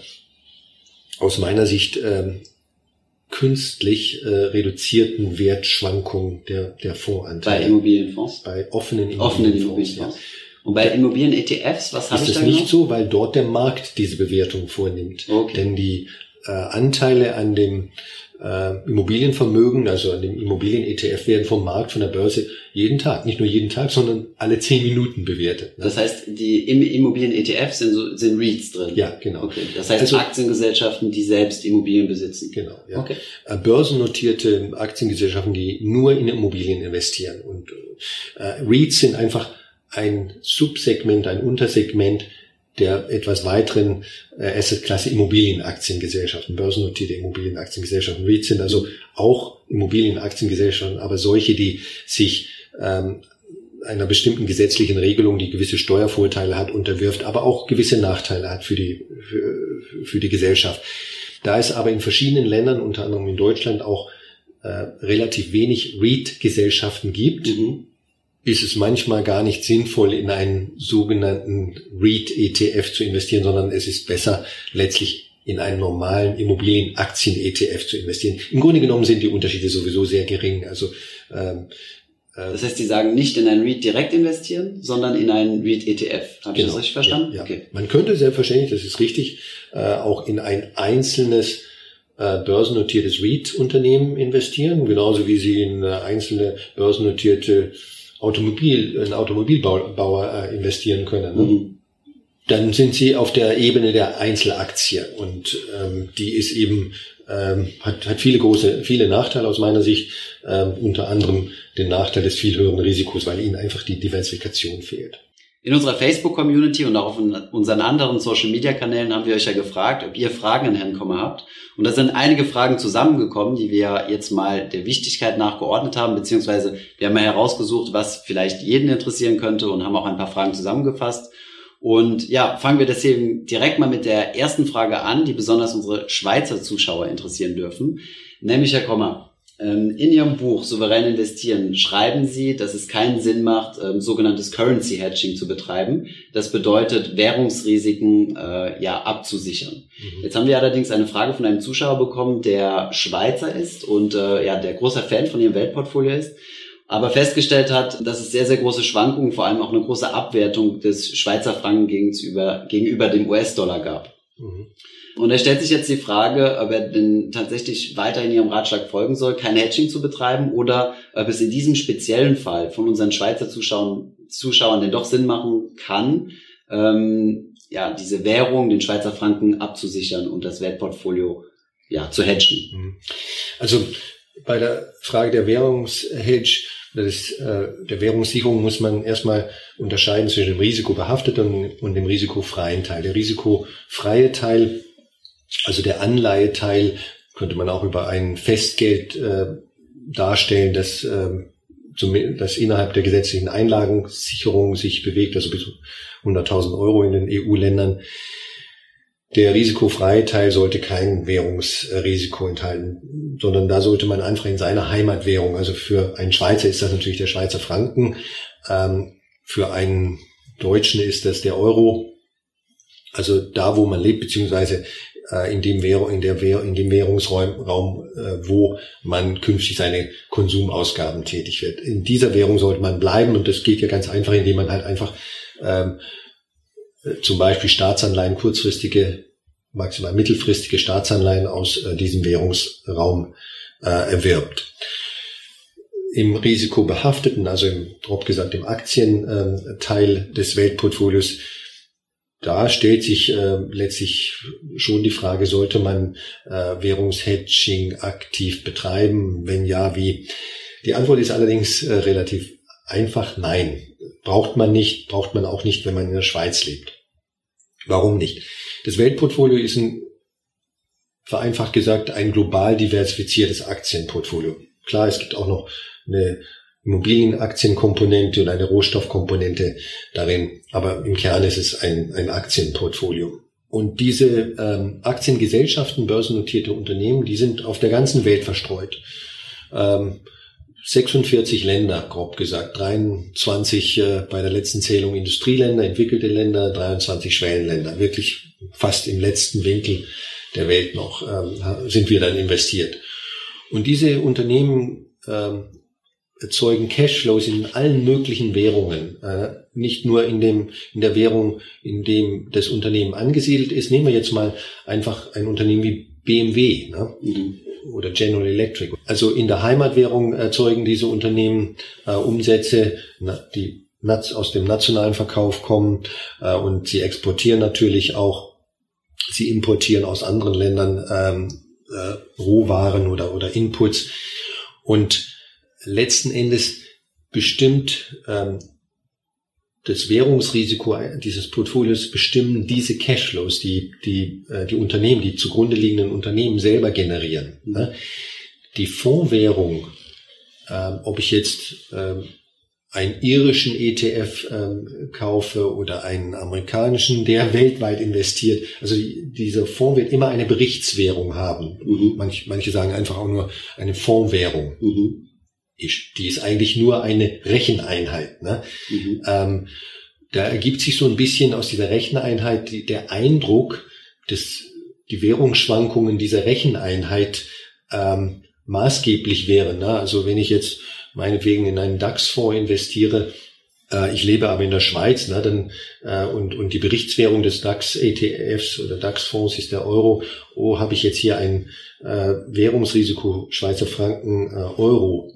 aus meiner Sicht ähm, künstlich äh, reduzierten Wertschwankung der, der Fondsanteile. Bei Immobilienfonds? Bei offenen Immobilienfonds. Offenen Immobilienfonds. Ja. Und bei Immobilien-ETFs, was habe ich da Ist es nicht so, weil dort der Markt diese Bewertung vornimmt. Okay. Denn die äh, Anteile an dem äh, Immobilienvermögen, also an dem Immobilien-ETF werden vom Markt, von der Börse jeden Tag, nicht nur jeden Tag, sondern alle zehn Minuten bewertet. Ne? Das heißt, die Immobilien-ETFs sind, so, sind REITs drin? Ja, genau. Okay. Das heißt also, Aktiengesellschaften, die selbst Immobilien besitzen? Genau, ja. Okay. Äh, börsennotierte Aktiengesellschaften, die nur in Immobilien investieren. Und äh, REITs sind einfach ein Subsegment, ein Untersegment der etwas weiteren äh, Assetklasse Immobilienaktiengesellschaften, börsennotierte Immobilienaktiengesellschaften. REITs sind also auch Immobilienaktiengesellschaften, aber solche, die sich ähm, einer bestimmten gesetzlichen Regelung, die gewisse Steuervorteile hat, unterwirft, aber auch gewisse Nachteile hat für die, für, für die Gesellschaft. Da es aber in verschiedenen Ländern, unter anderem in Deutschland, auch äh, relativ wenig REIT-Gesellschaften gibt, mhm ist es manchmal gar nicht sinnvoll, in einen sogenannten REIT-ETF zu investieren, sondern es ist besser, letztlich in einen normalen Immobilienaktien-ETF zu investieren. Im Grunde genommen sind die Unterschiede sowieso sehr gering. Also ähm, äh, das heißt, die sagen nicht in einen REIT direkt investieren, sondern in einen REIT-ETF. Habe genau. ich das richtig verstanden? Ja, ja. Okay. Man könnte selbstverständlich, das ist richtig, äh, auch in ein einzelnes äh, börsennotiertes REIT-Unternehmen investieren, genauso wie sie in einzelne börsennotierte Automobil, ein Automobilbauer äh, investieren können. Ne? Mhm. Dann sind sie auf der Ebene der Einzelaktie und ähm, die ist eben ähm, hat, hat viele große, viele Nachteile aus meiner Sicht, ähm, unter anderem den Nachteil des viel höheren Risikos, weil ihnen einfach die Diversifikation fehlt. In unserer Facebook-Community und auch auf unseren anderen Social-Media-Kanälen haben wir euch ja gefragt, ob ihr Fragen an Herrn Kommer habt. Und da sind einige Fragen zusammengekommen, die wir jetzt mal der Wichtigkeit nachgeordnet haben, beziehungsweise wir haben mal herausgesucht, was vielleicht jeden interessieren könnte und haben auch ein paar Fragen zusammengefasst. Und ja, fangen wir deswegen direkt mal mit der ersten Frage an, die besonders unsere Schweizer Zuschauer interessieren dürfen. Nämlich, Herr Kommer, in Ihrem Buch Souverän investieren schreiben Sie, dass es keinen Sinn macht, ähm, sogenanntes Currency Hedging zu betreiben. Das bedeutet, Währungsrisiken äh, ja abzusichern. Mhm. Jetzt haben wir allerdings eine Frage von einem Zuschauer bekommen, der Schweizer ist und äh, ja der großer Fan von Ihrem Weltportfolio ist aber festgestellt hat, dass es sehr, sehr große Schwankungen, vor allem auch eine große Abwertung des Schweizer Franken gegenüber, gegenüber dem US-Dollar gab. Mhm. Und er stellt sich jetzt die Frage, ob er denn tatsächlich weiterhin ihrem Ratschlag folgen soll, kein Hedging zu betreiben oder ob es in diesem speziellen Fall von unseren Schweizer Zuschauern, Zuschauern denn doch Sinn machen kann, ähm, ja, diese Währung, den Schweizer Franken abzusichern und das Weltportfolio ja, zu hedgen. Mhm. Also bei der Frage der Währungshedge das, äh, der Währungssicherung muss man erstmal unterscheiden zwischen dem risikobehafteten und dem risikofreien Teil. Der risikofreie Teil also der Anleiheteil könnte man auch über ein Festgeld äh, darstellen, das, äh, zum, das innerhalb der gesetzlichen Einlagensicherung sich bewegt, also bis 100.000 Euro in den EU-Ländern. Der risikofreie Teil sollte kein Währungsrisiko enthalten, sondern da sollte man einfach in seiner Heimatwährung, also für einen Schweizer ist das natürlich der Schweizer Franken, ähm, für einen Deutschen ist das der Euro, also da, wo man lebt, beziehungsweise äh, in dem Währung, in der Währ in dem Währungsraum, Raum, äh, wo man künftig seine Konsumausgaben tätig wird. In dieser Währung sollte man bleiben und das geht ja ganz einfach, indem man halt einfach ähm, äh, zum Beispiel Staatsanleihen, kurzfristige, maximal mittelfristige Staatsanleihen aus äh, diesem Währungsraum äh, erwirbt. Im risikobehafteten, also im, grob gesagt im Aktienteil äh, des Weltportfolios, da stellt sich äh, letztlich schon die Frage, sollte man äh, Währungshedging aktiv betreiben? Wenn ja, wie? Die Antwort ist allerdings äh, relativ einfach nein. Braucht man nicht, braucht man auch nicht, wenn man in der Schweiz lebt. Warum nicht? Das Weltportfolio ist ein, vereinfacht gesagt, ein global diversifiziertes Aktienportfolio. Klar, es gibt auch noch eine Immobilienaktienkomponente und eine Rohstoffkomponente darin. Aber im Kern ist es ein, ein Aktienportfolio. Und diese ähm, Aktiengesellschaften, börsennotierte Unternehmen, die sind auf der ganzen Welt verstreut. Ähm, 46 Länder, grob gesagt, 23 äh, bei der letzten Zählung Industrieländer, entwickelte Länder, 23 Schwellenländer, wirklich fast im letzten Winkel der Welt noch ähm, sind wir dann investiert. Und diese Unternehmen ähm, erzeugen Cashflows in allen möglichen Währungen, äh, nicht nur in dem in der Währung, in dem das Unternehmen angesiedelt ist. Nehmen wir jetzt mal einfach ein Unternehmen wie BMW ne? Mhm. oder General Electric. Also in der Heimatwährung erzeugen diese Unternehmen äh, Umsätze, na, die aus dem nationalen Verkauf kommen äh, und sie exportieren natürlich auch. Sie importieren aus anderen Ländern ähm, äh, Rohwaren oder oder Inputs und letzten Endes bestimmt ähm, das Währungsrisiko dieses Portfolios bestimmen diese Cashflows, die die äh, die Unternehmen, die zugrunde liegenden Unternehmen selber generieren. Ne? Die Fondswährung, äh, ob ich jetzt äh, einen irischen ETF ähm, kaufe oder einen amerikanischen, der weltweit investiert. Also die, dieser Fonds wird immer eine Berichtswährung haben. Mhm. Manch, manche sagen einfach auch nur eine Fondswährung. Mhm die ist eigentlich nur eine Recheneinheit. Ne? Mhm. Ähm, da ergibt sich so ein bisschen aus dieser Recheneinheit die, der Eindruck, dass die Währungsschwankungen dieser Recheneinheit ähm, maßgeblich wären. Ne? Also wenn ich jetzt meinetwegen in einen DAX-Fonds investiere, äh, ich lebe aber in der Schweiz, ne, dann, äh, und, und die Berichtswährung des DAX-ETFs oder DAX-Fonds ist der Euro, oh, habe ich jetzt hier ein äh, Währungsrisiko Schweizer Franken äh, Euro.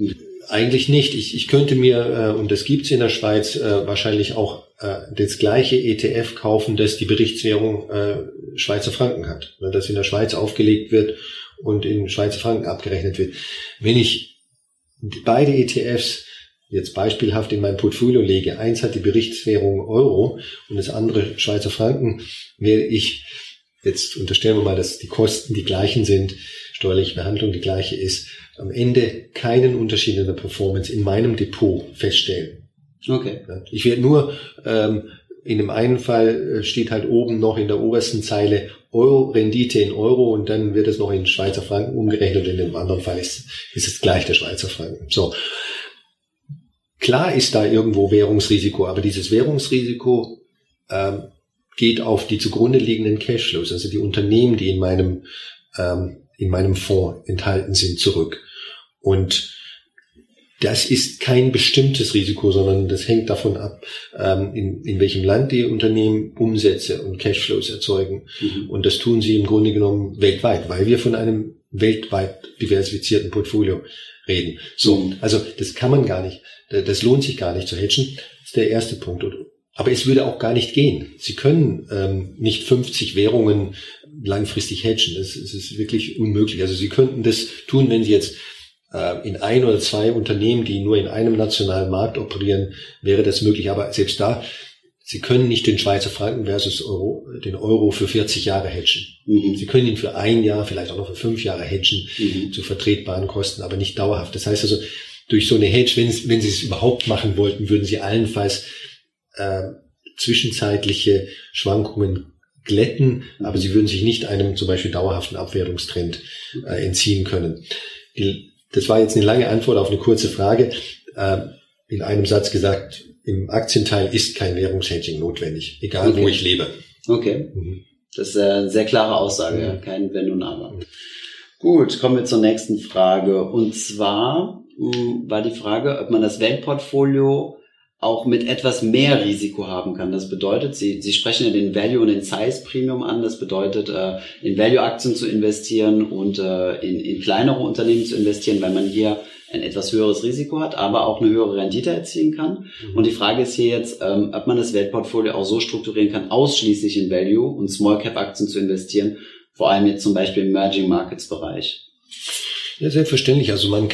Eigentlich nicht. Ich, ich könnte mir, äh, und das gibt's in der Schweiz, äh, wahrscheinlich auch äh, das gleiche ETF kaufen, das die Berichtswährung äh, Schweizer Franken hat. Ne, das in der Schweiz aufgelegt wird und in Schweizer Franken abgerechnet wird. Wenn ich beide ETFs jetzt beispielhaft in mein Portfolio lege, eins hat die Berichtswährung Euro und das andere Schweizer Franken, werde ich, jetzt unterstellen wir mal, dass die Kosten die gleichen sind, steuerliche Behandlung die gleiche ist, am Ende keinen Unterschied in der Performance in meinem Depot feststellen. Okay. Ich werde nur, ähm, in dem einen Fall äh, steht halt oben noch in der obersten Zeile Euro, Rendite in Euro und dann wird es noch in Schweizer Franken umgerechnet in dem anderen Fall ist, ist es gleich der Schweizer Franken. So. Klar ist da irgendwo Währungsrisiko, aber dieses Währungsrisiko ähm, geht auf die zugrunde liegenden Cashflows, also die Unternehmen, die in meinem ähm, in meinem Fonds enthalten sind, zurück. Und das ist kein bestimmtes Risiko, sondern das hängt davon ab, ähm, in, in welchem Land die Unternehmen Umsätze und Cashflows erzeugen. Mhm. Und das tun sie im Grunde genommen weltweit, weil wir von einem weltweit diversifizierten Portfolio reden. So, mhm. also das kann man gar nicht, das lohnt sich gar nicht zu hedgen. Das ist der erste Punkt. Aber es würde auch gar nicht gehen. Sie können ähm, nicht 50 Währungen langfristig hedgen. Das, das ist wirklich unmöglich. Also Sie könnten das tun, wenn Sie jetzt äh, in ein oder zwei Unternehmen, die nur in einem nationalen Markt operieren, wäre das möglich. Aber selbst da, Sie können nicht den Schweizer Franken versus Euro, den Euro für 40 Jahre hedgen. Mhm. Sie können ihn für ein Jahr, vielleicht auch noch für fünf Jahre hedgen, mhm. zu vertretbaren Kosten, aber nicht dauerhaft. Das heißt also, durch so eine Hedge, wenn, wenn Sie es überhaupt machen wollten, würden Sie allenfalls äh, zwischenzeitliche Schwankungen glätten, aber sie würden sich nicht einem zum Beispiel dauerhaften Abwertungstrend äh, entziehen können. Die, das war jetzt eine lange Antwort auf eine kurze Frage. Äh, in einem Satz gesagt, im Aktienteil ist kein Währungshedging notwendig, egal okay. wo ich lebe. Okay. Mhm. Das ist eine sehr klare Aussage, ja. kein Wenn und Aber. Gut, kommen wir zur nächsten Frage. Und zwar hm, war die Frage, ob man das Weltportfolio auch mit etwas mehr Risiko haben kann. Das bedeutet, Sie, Sie sprechen ja den Value und den Size Premium an. Das bedeutet, äh, in Value-Aktien zu investieren und äh, in, in kleinere Unternehmen zu investieren, weil man hier ein etwas höheres Risiko hat, aber auch eine höhere Rendite erzielen kann. Mhm. Und die Frage ist hier jetzt, ähm, ob man das Weltportfolio auch so strukturieren kann, ausschließlich in Value und Small Cap Aktien zu investieren, vor allem jetzt zum Beispiel im Emerging Markets Bereich. Ja, selbstverständlich. Also man,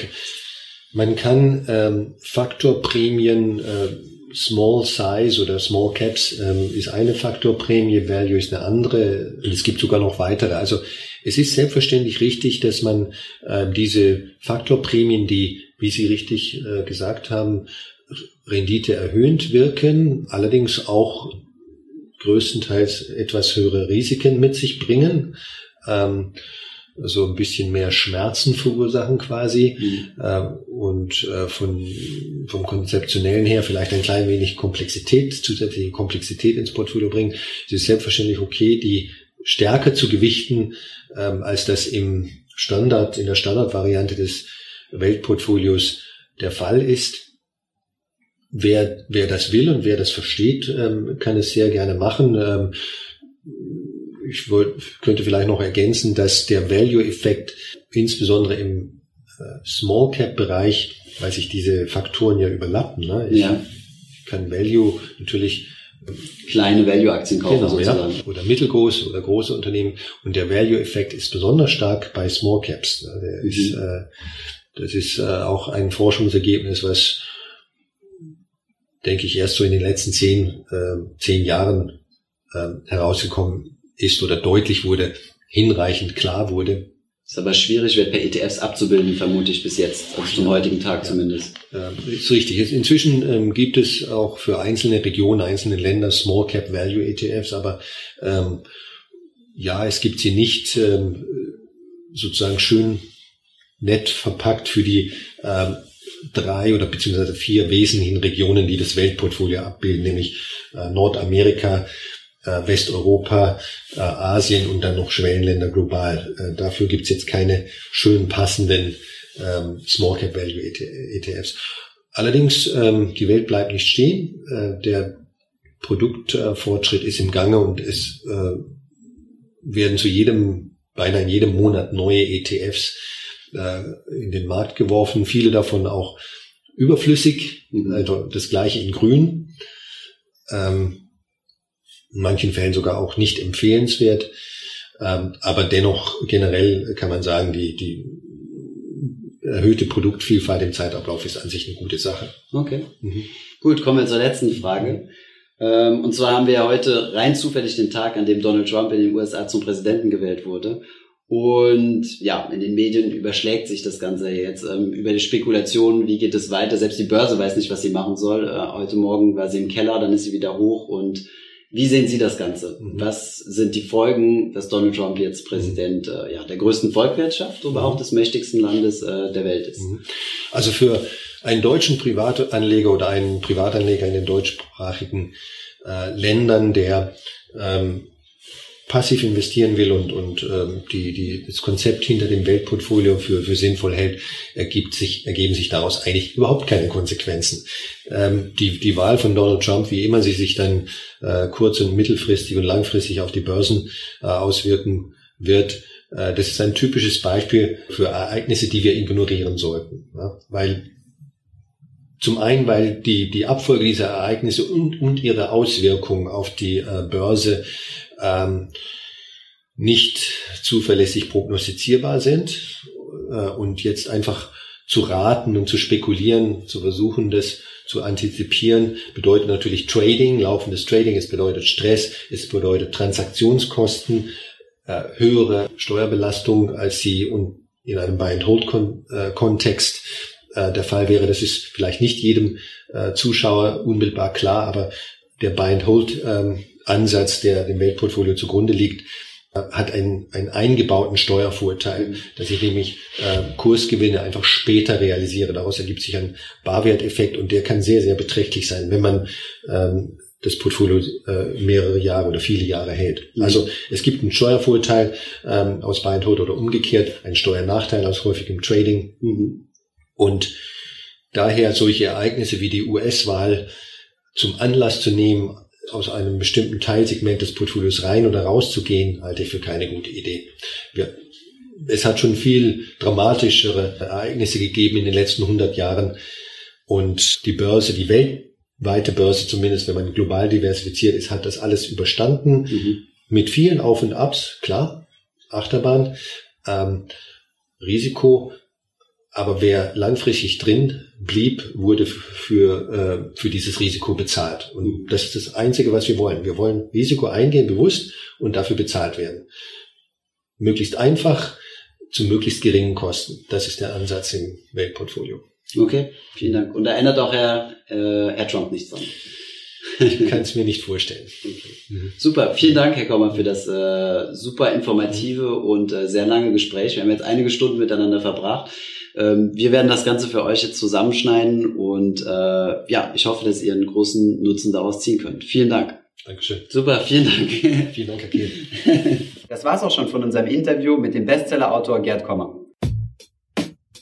man kann ähm, Faktorprämien, äh, Small Size oder Small Caps ähm, ist eine Faktorprämie, Value ist eine andere. Und es gibt sogar noch weitere. Also es ist selbstverständlich richtig, dass man äh, diese Faktorprämien, die, wie Sie richtig äh, gesagt haben, Rendite erhöhend wirken, allerdings auch größtenteils etwas höhere Risiken mit sich bringen. Ähm, so ein bisschen mehr Schmerzen verursachen quasi mhm. äh, und äh, von vom konzeptionellen her vielleicht ein klein wenig Komplexität zusätzliche Komplexität ins Portfolio bringen. Es ist selbstverständlich okay, die stärker zu gewichten, ähm, als das im Standard in der Standardvariante des Weltportfolios der Fall ist. Wer, wer das will und wer das versteht, ähm, kann es sehr gerne machen. Ähm, ich wollt, könnte vielleicht noch ergänzen, dass der Value-Effekt insbesondere im äh, Small Cap-Bereich, weil sich diese Faktoren ja überlappen. Ne? Ich, ja. ich kann Value natürlich ähm, kleine Value-Aktien kaufen genau, sozusagen. Ja. Oder mittelgroße oder große Unternehmen. Und der Value-Effekt ist besonders stark bei Small Caps. Ne? Mhm. ist, äh, das ist äh, auch ein Forschungsergebnis, was, denke ich, erst so in den letzten zehn, äh, zehn Jahren äh, herausgekommen ist oder deutlich wurde, hinreichend klar wurde. Ist aber schwierig, wird per ETFs abzubilden, vermute ich bis jetzt, also zum heutigen Tag zumindest. Ja, ist richtig. Inzwischen ähm, gibt es auch für einzelne Regionen, einzelne Länder Small Cap Value ETFs, aber ähm, ja, es gibt sie nicht ähm, sozusagen schön nett verpackt für die ähm, drei oder beziehungsweise vier wesentlichen Regionen, die das Weltportfolio abbilden, nämlich äh, Nordamerika, äh, Westeuropa, äh, Asien und dann noch Schwellenländer global. Äh, dafür gibt's jetzt keine schön passenden ähm, Small Cap Value ETFs. Allerdings, ähm, die Welt bleibt nicht stehen. Äh, der Produktfortschritt ist im Gange und es äh, werden zu jedem, beinahe in jedem Monat neue ETFs äh, in den Markt geworfen. Viele davon auch überflüssig, mhm. also das gleiche in Grün. Ähm, in manchen Fällen sogar auch nicht empfehlenswert. Ähm, aber dennoch generell kann man sagen, die, die erhöhte Produktvielfalt im Zeitablauf ist an sich eine gute Sache. Okay. Mhm. Gut, kommen wir zur letzten Frage. Ähm, und zwar haben wir ja heute rein zufällig den Tag, an dem Donald Trump in den USA zum Präsidenten gewählt wurde. Und ja, in den Medien überschlägt sich das Ganze jetzt ähm, über die Spekulation, wie geht es weiter. Selbst die Börse weiß nicht, was sie machen soll. Äh, heute Morgen war sie im Keller, dann ist sie wieder hoch und wie sehen Sie das Ganze? Mhm. Was sind die Folgen, dass Donald Trump jetzt Präsident äh, ja, der größten Volkswirtschaft, aber auch des mächtigsten Landes äh, der Welt ist? Mhm. Also für einen deutschen Privatanleger oder einen Privatanleger in den deutschsprachigen äh, Ländern, der ähm, passiv investieren will und, und ähm, die, die, das Konzept hinter dem Weltportfolio für, für sinnvoll hält, ergibt sich, ergeben sich daraus eigentlich überhaupt keine Konsequenzen. Ähm, die, die Wahl von Donald Trump, wie immer sie sich dann äh, kurz- und mittelfristig und langfristig auf die Börsen äh, auswirken wird, äh, das ist ein typisches Beispiel für Ereignisse, die wir ignorieren sollten. Ja? Weil zum einen, weil die, die Abfolge dieser Ereignisse und, und ihre Auswirkungen auf die äh, Börse ähm, nicht zuverlässig prognostizierbar sind äh, und jetzt einfach zu raten und zu spekulieren, zu versuchen, das zu antizipieren, bedeutet natürlich Trading, laufendes Trading, es bedeutet Stress, es bedeutet Transaktionskosten, äh, höhere Steuerbelastung, als sie in einem Buy-and-Hold-Kontext äh, der Fall wäre. Das ist vielleicht nicht jedem äh, Zuschauer unmittelbar klar, aber der Buy-and-Hold ähm, Ansatz, der dem Weltportfolio zugrunde liegt, äh, hat einen, einen eingebauten Steuervorteil, mhm. dass ich nämlich äh, Kursgewinne einfach später realisiere. Daraus ergibt sich ein Barwerteffekt und der kann sehr, sehr beträchtlich sein. Wenn man ähm, das Portfolio äh, mehrere Jahre oder viele Jahre hält. Mhm. Also es gibt einen Steuervorteil ähm, aus Buy and Hold oder umgekehrt, einen Steuernachteil aus häufigem Trading. Mhm. Und daher solche Ereignisse wie die US-Wahl zum Anlass zu nehmen, aus einem bestimmten Teilsegment des Portfolios rein oder rauszugehen, halte ich für keine gute Idee. Wir, es hat schon viel dramatischere Ereignisse gegeben in den letzten 100 Jahren und die Börse, die weltweite Börse zumindest, wenn man global diversifiziert ist, hat das alles überstanden mhm. mit vielen Auf und Abs, klar, Achterbahn, ähm, Risiko, aber wer langfristig drin blieb, wurde für, äh, für dieses Risiko bezahlt. Und das ist das Einzige, was wir wollen. Wir wollen Risiko eingehen, bewusst und dafür bezahlt werden. Möglichst einfach, zu möglichst geringen Kosten. Das ist der Ansatz im Weltportfolio. Okay, vielen Dank. Und da ändert auch Herr, äh, Herr Trump nichts dran. Ich kann es mir nicht vorstellen. Okay. Mhm. Super, vielen Dank, Herr Kommer, für das äh, super informative und äh, sehr lange Gespräch. Wir haben jetzt einige Stunden miteinander verbracht. Ähm, wir werden das Ganze für euch jetzt zusammenschneiden und äh, ja, ich hoffe, dass ihr einen großen Nutzen daraus ziehen könnt. Vielen Dank. Dankeschön. Super, vielen Dank. vielen Dank, Herr Kiel. Das war's auch schon von unserem Interview mit dem Bestsellerautor Gerd Kommer.